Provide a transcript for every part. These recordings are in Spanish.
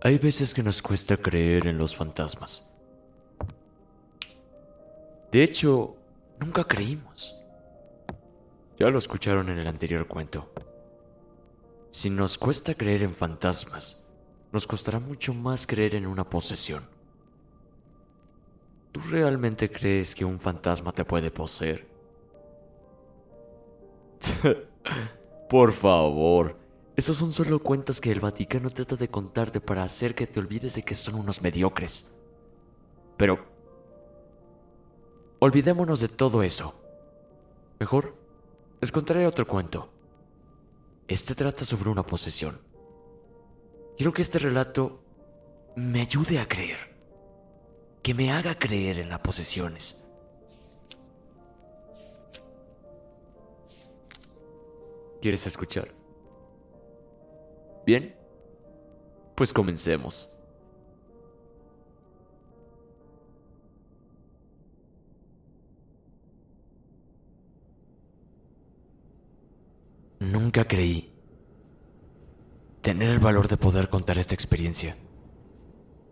Hay veces que nos cuesta creer en los fantasmas. De hecho, nunca creímos. Ya lo escucharon en el anterior cuento. Si nos cuesta creer en fantasmas, nos costará mucho más creer en una posesión. ¿Tú realmente crees que un fantasma te puede poseer? Por favor, esos son solo cuentos que el Vaticano trata de contarte para hacer que te olvides de que son unos mediocres. Pero... Olvidémonos de todo eso. Mejor, les contaré otro cuento. Este trata sobre una posesión. Quiero que este relato me ayude a creer. Que me haga creer en las posesiones. ¿Quieres escuchar? Bien, pues comencemos. Nunca creí tener el valor de poder contar esta experiencia.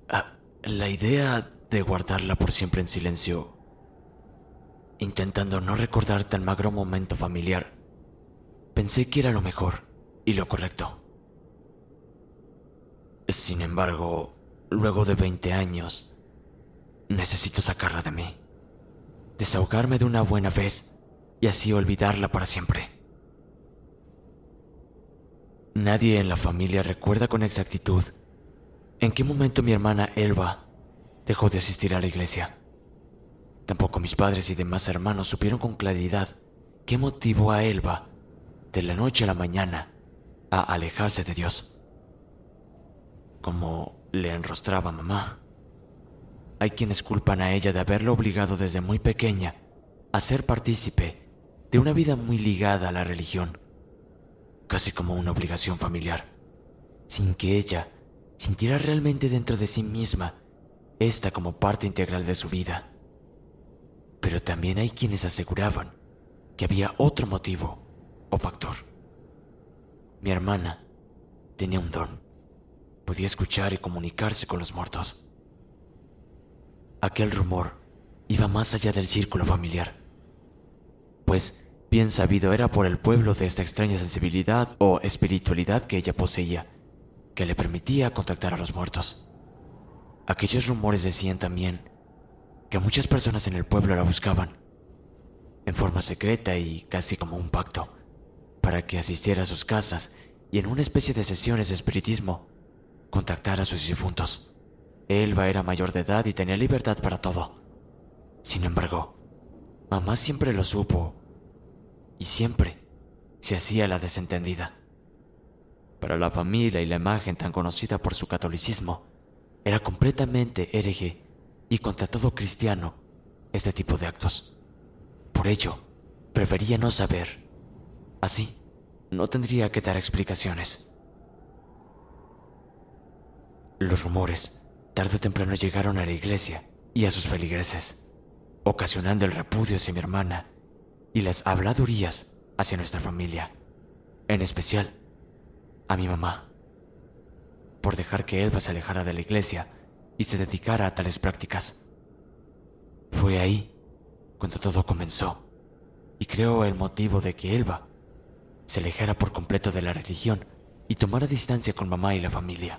Ah, la idea de guardarla por siempre en silencio, intentando no recordar tan magro momento familiar, pensé que era lo mejor y lo correcto. Sin embargo, luego de 20 años, necesito sacarla de mí, desahogarme de una buena vez y así olvidarla para siempre. Nadie en la familia recuerda con exactitud en qué momento mi hermana Elba dejó de asistir a la iglesia. Tampoco mis padres y demás hermanos supieron con claridad qué motivó a Elba de la noche a la mañana a alejarse de Dios como le enrostraba mamá. Hay quienes culpan a ella de haberlo obligado desde muy pequeña a ser partícipe de una vida muy ligada a la religión, casi como una obligación familiar, sin que ella sintiera realmente dentro de sí misma esta como parte integral de su vida. Pero también hay quienes aseguraban que había otro motivo o factor. Mi hermana tenía un don podía escuchar y comunicarse con los muertos. Aquel rumor iba más allá del círculo familiar, pues bien sabido era por el pueblo de esta extraña sensibilidad o espiritualidad que ella poseía, que le permitía contactar a los muertos. Aquellos rumores decían también que muchas personas en el pueblo la buscaban, en forma secreta y casi como un pacto, para que asistiera a sus casas y en una especie de sesiones de espiritismo contactar a sus difuntos. Elba era mayor de edad y tenía libertad para todo. Sin embargo, mamá siempre lo supo y siempre se hacía la desentendida. Para la familia y la imagen tan conocida por su catolicismo, era completamente hereje y contra todo cristiano este tipo de actos. Por ello, prefería no saber. Así, no tendría que dar explicaciones. Los rumores tarde o temprano llegaron a la iglesia y a sus feligreses, ocasionando el repudio hacia mi hermana y las habladurías hacia nuestra familia, en especial a mi mamá, por dejar que Elba se alejara de la iglesia y se dedicara a tales prácticas. Fue ahí cuando todo comenzó y creo el motivo de que Elba se alejara por completo de la religión y tomara distancia con mamá y la familia.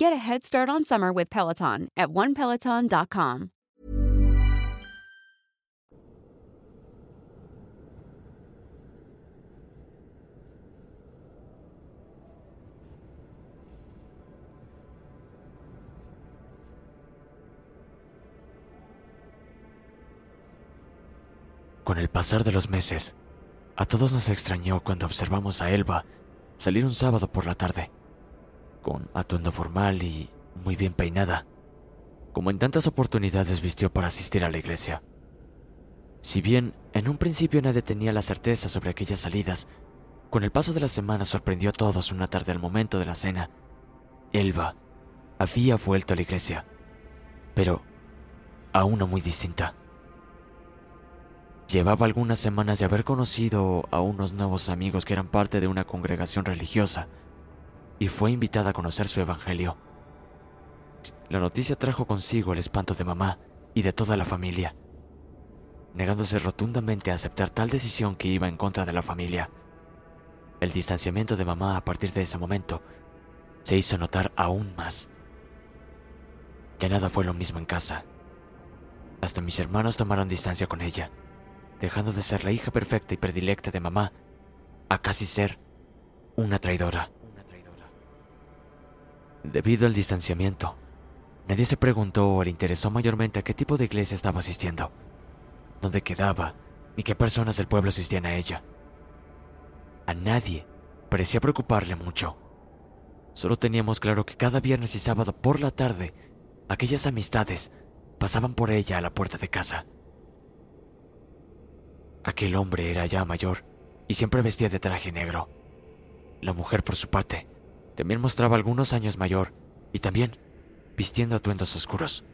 Get a head start on summer with Peloton at onepeloton.com. Con el pasar de los meses, a todos nos extrañó cuando observamos a Elba salir un sábado por la tarde, con atuendo formal y muy bien peinada, como en tantas oportunidades vistió para asistir a la iglesia. Si bien en un principio nadie tenía la certeza sobre aquellas salidas, con el paso de las semanas sorprendió a todos una tarde al momento de la cena. Elba había vuelto a la iglesia, pero a una muy distinta. Llevaba algunas semanas de haber conocido a unos nuevos amigos que eran parte de una congregación religiosa y fue invitada a conocer su evangelio. La noticia trajo consigo el espanto de mamá y de toda la familia, negándose rotundamente a aceptar tal decisión que iba en contra de la familia. El distanciamiento de mamá a partir de ese momento se hizo notar aún más. Ya nada fue lo mismo en casa. Hasta mis hermanos tomaron distancia con ella dejando de ser la hija perfecta y predilecta de mamá a casi ser una traidora. Debido al distanciamiento, nadie se preguntó o le interesó mayormente a qué tipo de iglesia estaba asistiendo, dónde quedaba ni qué personas del pueblo asistían a ella. A nadie parecía preocuparle mucho. Solo teníamos claro que cada viernes y sábado por la tarde, aquellas amistades pasaban por ella a la puerta de casa. Aquel hombre era ya mayor y siempre vestía de traje negro. La mujer, por su parte, también mostraba algunos años mayor y también vistiendo atuendos oscuros.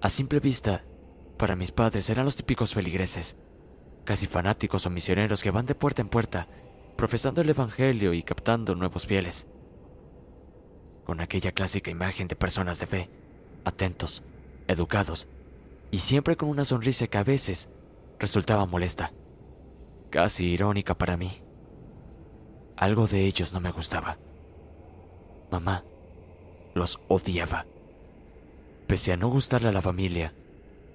A simple vista, para mis padres eran los típicos feligreses, casi fanáticos o misioneros que van de puerta en puerta, profesando el Evangelio y captando nuevos fieles. Con aquella clásica imagen de personas de fe, atentos, educados, y siempre con una sonrisa que a veces resultaba molesta, casi irónica para mí. Algo de ellos no me gustaba. Mamá los odiaba. Pese a no gustarle a la familia,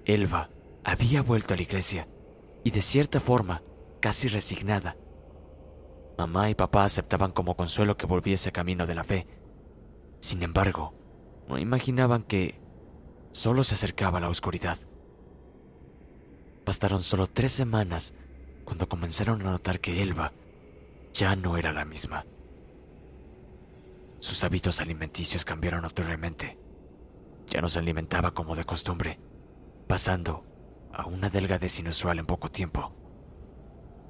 Elba había vuelto a la iglesia y de cierta forma, casi resignada. Mamá y papá aceptaban como consuelo que volviese camino de la fe. Sin embargo, no imaginaban que solo se acercaba a la oscuridad. Bastaron solo tres semanas cuando comenzaron a notar que Elba ya no era la misma. Sus hábitos alimenticios cambiaron notoriamente. Ya no se alimentaba como de costumbre, pasando a una delgadez inusual en poco tiempo.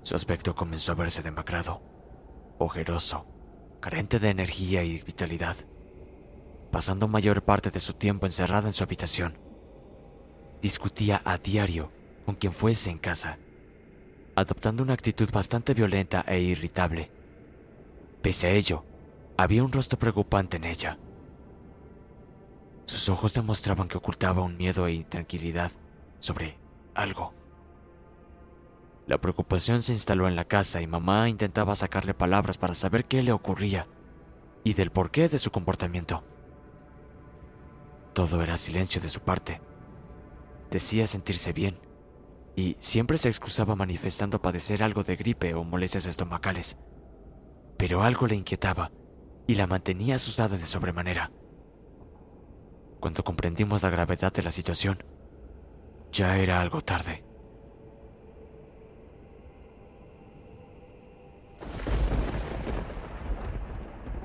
Su aspecto comenzó a verse demacrado, ojeroso, carente de energía y vitalidad, pasando mayor parte de su tiempo encerrada en su habitación. Discutía a diario con quien fuese en casa, adoptando una actitud bastante violenta e irritable. Pese a ello, había un rostro preocupante en ella. Sus ojos demostraban que ocultaba un miedo e intranquilidad sobre algo. La preocupación se instaló en la casa y mamá intentaba sacarle palabras para saber qué le ocurría y del porqué de su comportamiento. Todo era silencio de su parte. Decía sentirse bien y siempre se excusaba manifestando padecer algo de gripe o molestias estomacales. Pero algo le inquietaba y la mantenía asustada de sobremanera. Cuando comprendimos la gravedad de la situación, ya era algo tarde.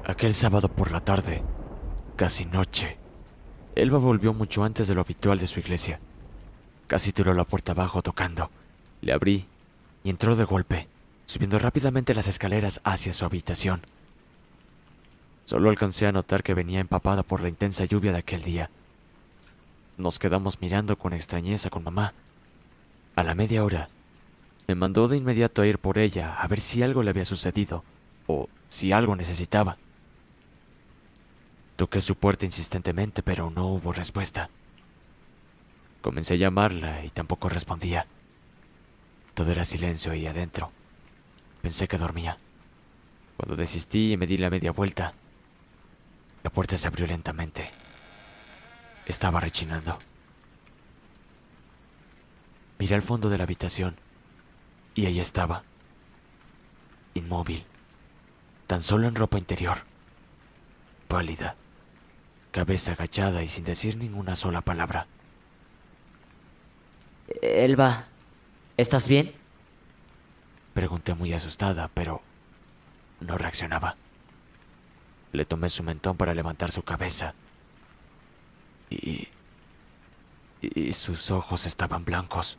Aquel sábado por la tarde, casi noche, Elba volvió mucho antes de lo habitual de su iglesia. Casi tiró la puerta abajo tocando. Le abrí y entró de golpe, subiendo rápidamente las escaleras hacia su habitación. Solo alcancé a notar que venía empapada por la intensa lluvia de aquel día. Nos quedamos mirando con extrañeza con mamá. A la media hora, me mandó de inmediato a ir por ella a ver si algo le había sucedido o si algo necesitaba. Toqué su puerta insistentemente, pero no hubo respuesta. Comencé a llamarla y tampoco respondía. Todo era silencio ahí adentro. Pensé que dormía. Cuando desistí y me di la media vuelta, la puerta se abrió lentamente. Estaba rechinando. Miré al fondo de la habitación y ahí estaba, inmóvil, tan solo en ropa interior, pálida, cabeza agachada y sin decir ninguna sola palabra. Elba, ¿estás bien? Pregunté muy asustada, pero no reaccionaba. Le tomé su mentón para levantar su cabeza y, y sus ojos estaban blancos.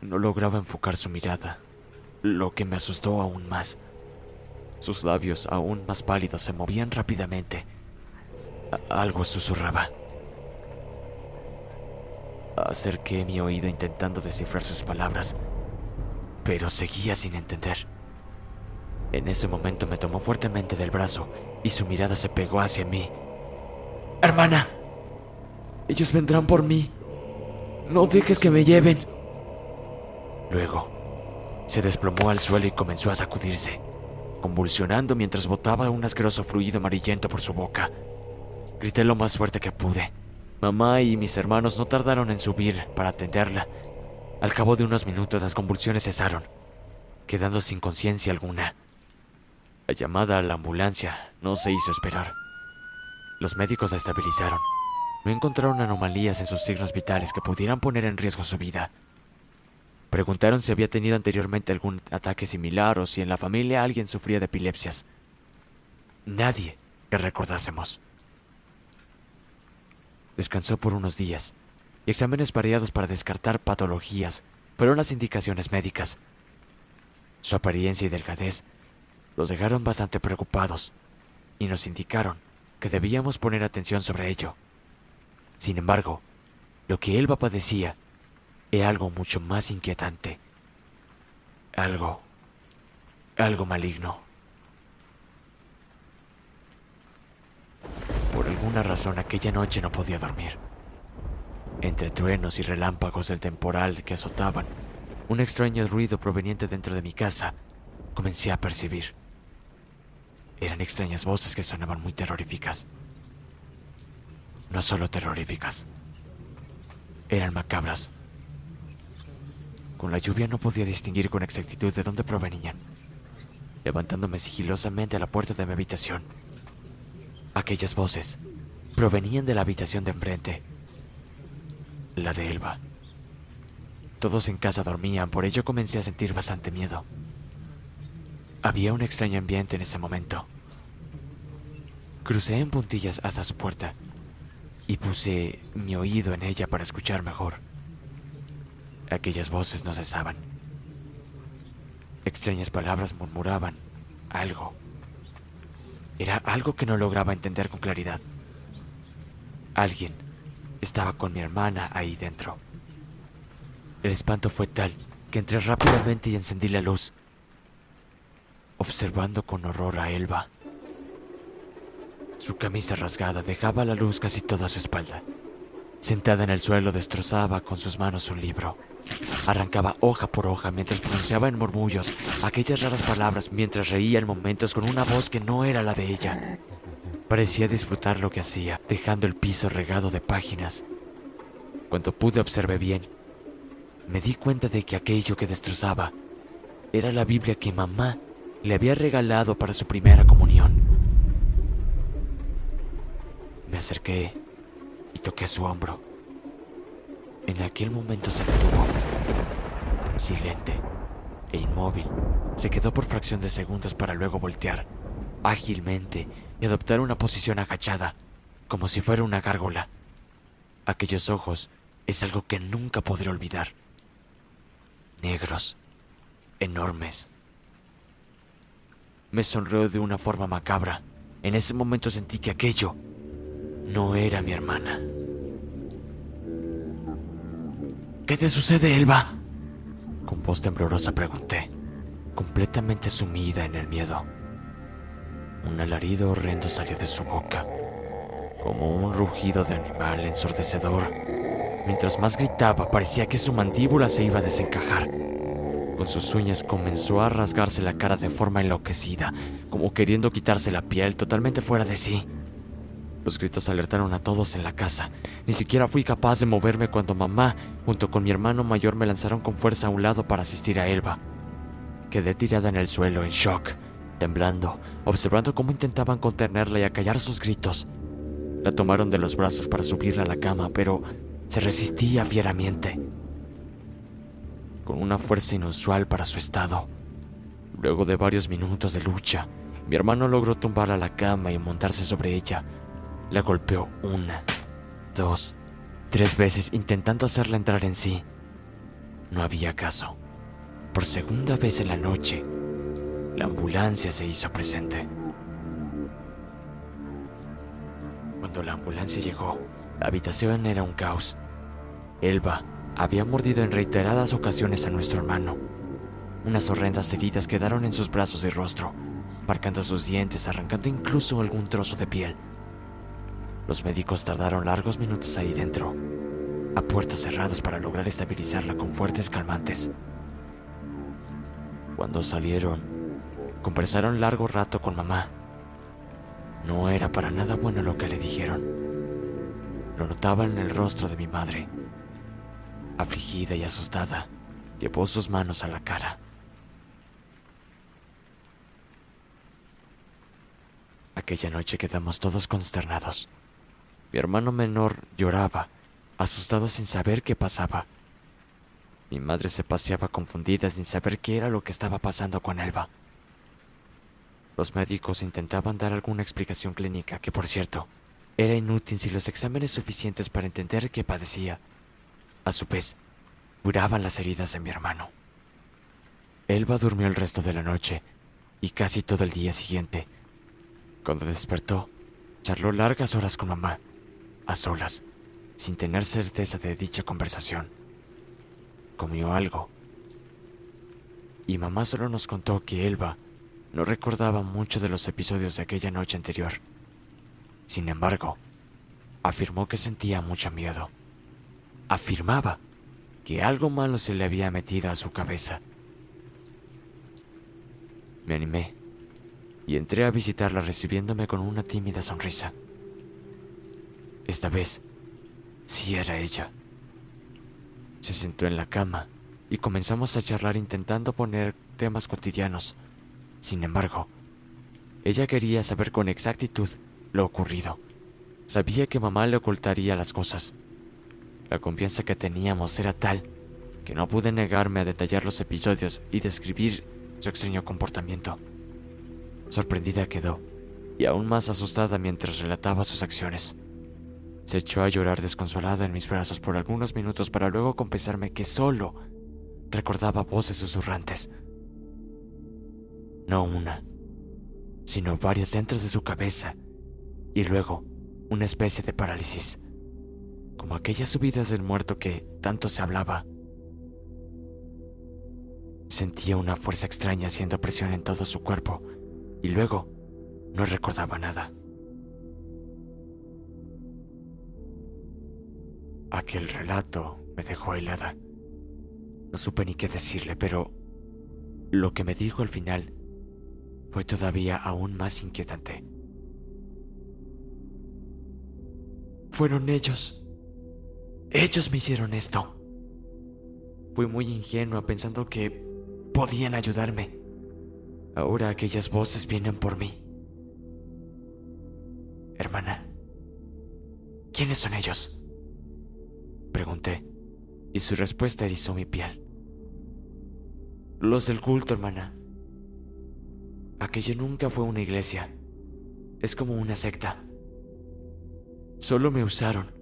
No lograba enfocar su mirada, lo que me asustó aún más. Sus labios, aún más pálidos, se movían rápidamente. algo susurraba. Acerqué mi oído intentando descifrar sus palabras, pero seguía sin entender. En ese momento me tomó fuertemente del brazo y su mirada se pegó hacia mí. Hermana, ellos vendrán por mí. No dejes que me lleven. Luego, se desplomó al suelo y comenzó a sacudirse, convulsionando mientras botaba un asqueroso fluido amarillento por su boca. Grité lo más fuerte que pude. Mamá y mis hermanos no tardaron en subir para atenderla. Al cabo de unos minutos las convulsiones cesaron, quedando sin conciencia alguna. La llamada a la ambulancia no se hizo esperar. Los médicos la estabilizaron. No encontraron anomalías en sus signos vitales que pudieran poner en riesgo su vida. Preguntaron si había tenido anteriormente algún ataque similar o si en la familia alguien sufría de epilepsias. Nadie que recordásemos. Descansó por unos días exámenes variados para descartar patologías fueron las indicaciones médicas. Su apariencia y delgadez los dejaron bastante preocupados y nos indicaron que debíamos poner atención sobre ello. Sin embargo, lo que Elba padecía era algo mucho más inquietante. Algo, algo maligno. Por alguna razón aquella noche no podía dormir. Entre truenos y relámpagos del temporal que azotaban, un extraño ruido proveniente dentro de mi casa comencé a percibir. Eran extrañas voces que sonaban muy terroríficas. No solo terroríficas, eran macabras. Con la lluvia no podía distinguir con exactitud de dónde provenían. Levantándome sigilosamente a la puerta de mi habitación, aquellas voces provenían de la habitación de enfrente, la de Elba. Todos en casa dormían, por ello comencé a sentir bastante miedo. Había un extraño ambiente en ese momento. Crucé en puntillas hasta su puerta y puse mi oído en ella para escuchar mejor. Aquellas voces no cesaban Extrañas palabras murmuraban algo. Era algo que no lograba entender con claridad. Alguien estaba con mi hermana ahí dentro. El espanto fue tal que entré rápidamente y encendí la luz, observando con horror a Elba. Su camisa rasgada dejaba la luz casi toda su espalda. Sentada en el suelo destrozaba con sus manos un libro. Arrancaba hoja por hoja mientras pronunciaba en murmullos aquellas raras palabras mientras reía en momentos con una voz que no era la de ella. Parecía disfrutar lo que hacía, dejando el piso regado de páginas. Cuando pude observar bien, me di cuenta de que aquello que destrozaba era la Biblia que mamá le había regalado para su primera comunión. Me acerqué y toqué su hombro. En aquel momento se detuvo, silente e inmóvil. Se quedó por fracción de segundos para luego voltear ágilmente y adoptar una posición agachada, como si fuera una gárgola. Aquellos ojos es algo que nunca podré olvidar. Negros, enormes. Me sonrió de una forma macabra. En ese momento sentí que aquello no era mi hermana. ¿Qué te sucede, Elba? Con voz temblorosa pregunté, completamente sumida en el miedo. Un alarido horrendo salió de su boca, como un rugido de animal ensordecedor. Mientras más gritaba, parecía que su mandíbula se iba a desencajar. Con sus uñas comenzó a rasgarse la cara de forma enloquecida, como queriendo quitarse la piel totalmente fuera de sí. Los gritos alertaron a todos en la casa. Ni siquiera fui capaz de moverme cuando mamá, junto con mi hermano mayor, me lanzaron con fuerza a un lado para asistir a Elba. Quedé tirada en el suelo, en shock, temblando, observando cómo intentaban contenerla y acallar sus gritos. La tomaron de los brazos para subirla a la cama, pero se resistía fieramente, con una fuerza inusual para su estado. Luego de varios minutos de lucha, mi hermano logró tumbarla a la cama y montarse sobre ella, la golpeó una, dos, tres veces intentando hacerla entrar en sí. No había caso. Por segunda vez en la noche, la ambulancia se hizo presente. Cuando la ambulancia llegó, la habitación era un caos. Elba había mordido en reiteradas ocasiones a nuestro hermano. Unas horrendas heridas quedaron en sus brazos y rostro, marcando sus dientes, arrancando incluso algún trozo de piel. Los médicos tardaron largos minutos ahí dentro, a puertas cerradas para lograr estabilizarla con fuertes calmantes. Cuando salieron, conversaron largo rato con mamá. No era para nada bueno lo que le dijeron. Lo notaba en el rostro de mi madre. Afligida y asustada, llevó sus manos a la cara. Aquella noche quedamos todos consternados. Mi hermano menor lloraba, asustado sin saber qué pasaba. Mi madre se paseaba confundida sin saber qué era lo que estaba pasando con Elba. Los médicos intentaban dar alguna explicación clínica, que por cierto, era inútil sin los exámenes suficientes para entender qué padecía. A su vez, curaban las heridas de mi hermano. Elba durmió el resto de la noche y casi todo el día siguiente. Cuando despertó, charló largas horas con mamá a solas, sin tener certeza de dicha conversación. Comió algo. Y mamá solo nos contó que Elba no recordaba mucho de los episodios de aquella noche anterior. Sin embargo, afirmó que sentía mucho miedo. Afirmaba que algo malo se le había metido a su cabeza. Me animé y entré a visitarla recibiéndome con una tímida sonrisa. Esta vez, sí era ella. Se sentó en la cama y comenzamos a charlar intentando poner temas cotidianos. Sin embargo, ella quería saber con exactitud lo ocurrido. Sabía que mamá le ocultaría las cosas. La confianza que teníamos era tal que no pude negarme a detallar los episodios y describir su extraño comportamiento. Sorprendida quedó y aún más asustada mientras relataba sus acciones. Se echó a llorar desconsolada en mis brazos por algunos minutos para luego confesarme que solo recordaba voces susurrantes. No una, sino varias dentro de su cabeza y luego una especie de parálisis, como aquellas subidas del muerto que tanto se hablaba. Sentía una fuerza extraña haciendo presión en todo su cuerpo y luego no recordaba nada. Aquel relato me dejó helada. No supe ni qué decirle, pero lo que me dijo al final fue todavía aún más inquietante. Fueron ellos. Ellos me hicieron esto. Fui muy ingenua pensando que podían ayudarme. Ahora aquellas voces vienen por mí. Hermana, ¿quiénes son ellos? Pregunté, y su respuesta erizó mi piel. Los del culto, hermana. Aquello nunca fue una iglesia. Es como una secta. Solo me usaron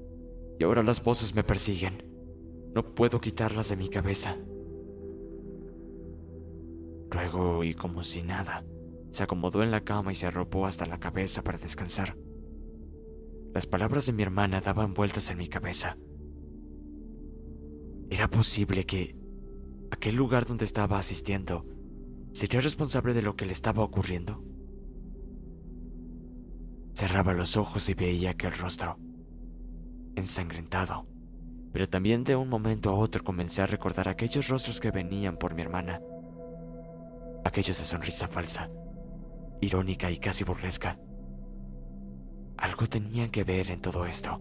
y ahora las voces me persiguen. No puedo quitarlas de mi cabeza. Luego, y como si nada, se acomodó en la cama y se arropó hasta la cabeza para descansar. Las palabras de mi hermana daban vueltas en mi cabeza. ¿Era posible que aquel lugar donde estaba asistiendo sería responsable de lo que le estaba ocurriendo? Cerraba los ojos y veía aquel rostro, ensangrentado, pero también de un momento a otro comencé a recordar aquellos rostros que venían por mi hermana, aquellos de sonrisa falsa, irónica y casi burlesca. Algo tenían que ver en todo esto.